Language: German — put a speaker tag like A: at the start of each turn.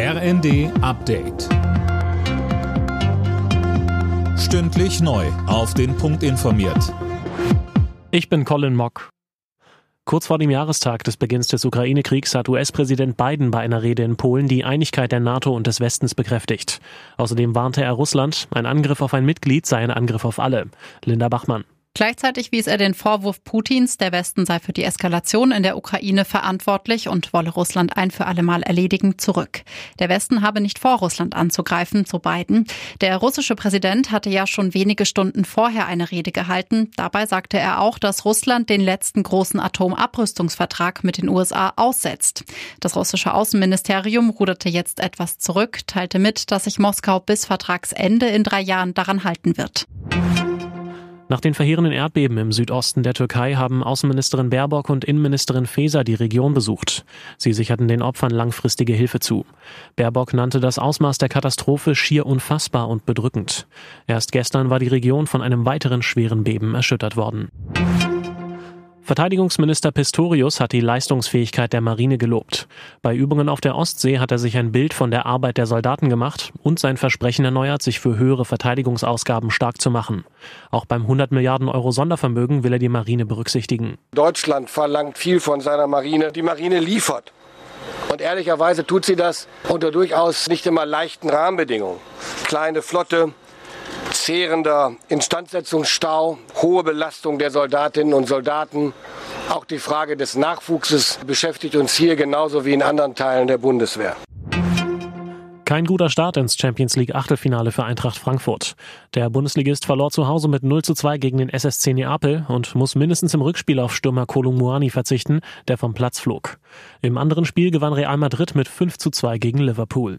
A: RND Update. Stündlich neu. Auf den Punkt informiert.
B: Ich bin Colin Mock. Kurz vor dem Jahrestag des Beginns des Ukraine-Kriegs hat US-Präsident Biden bei einer Rede in Polen die Einigkeit der NATO und des Westens bekräftigt. Außerdem warnte er Russland, ein Angriff auf ein Mitglied sei ein Angriff auf alle. Linda Bachmann.
C: Gleichzeitig wies er den Vorwurf Putins, der Westen sei für die Eskalation in der Ukraine verantwortlich und wolle Russland ein für allemal erledigen, zurück. Der Westen habe nicht vor, Russland anzugreifen, so Biden. Der russische Präsident hatte ja schon wenige Stunden vorher eine Rede gehalten. Dabei sagte er auch, dass Russland den letzten großen Atomabrüstungsvertrag mit den USA aussetzt. Das russische Außenministerium ruderte jetzt etwas zurück, teilte mit, dass sich Moskau bis Vertragsende in drei Jahren daran halten wird.
B: Nach den verheerenden Erdbeben im Südosten der Türkei haben Außenministerin Baerbock und Innenministerin Faeser die Region besucht. Sie sicherten den Opfern langfristige Hilfe zu. Baerbock nannte das Ausmaß der Katastrophe schier unfassbar und bedrückend. Erst gestern war die Region von einem weiteren schweren Beben erschüttert worden. Verteidigungsminister Pistorius hat die Leistungsfähigkeit der Marine gelobt. Bei Übungen auf der Ostsee hat er sich ein Bild von der Arbeit der Soldaten gemacht und sein Versprechen erneuert, sich für höhere Verteidigungsausgaben stark zu machen. Auch beim 100 Milliarden Euro Sondervermögen will er die Marine berücksichtigen.
D: Deutschland verlangt viel von seiner Marine. Die Marine liefert. Und ehrlicherweise tut sie das unter durchaus nicht immer leichten Rahmenbedingungen. Kleine Flotte, zehrender Instandsetzungsstau, hohe Belastung der Soldatinnen und Soldaten. Auch die Frage des Nachwuchses beschäftigt uns hier genauso wie in anderen Teilen der Bundeswehr.
B: Kein guter Start ins Champions League Achtelfinale für Eintracht Frankfurt. Der Bundesligist verlor zu Hause mit 0 zu 2 gegen den SSC Neapel und muss mindestens im Rückspiel auf Stürmer Kolumuani verzichten, der vom Platz flog. Im anderen Spiel gewann Real Madrid mit 5 zu 2 gegen Liverpool.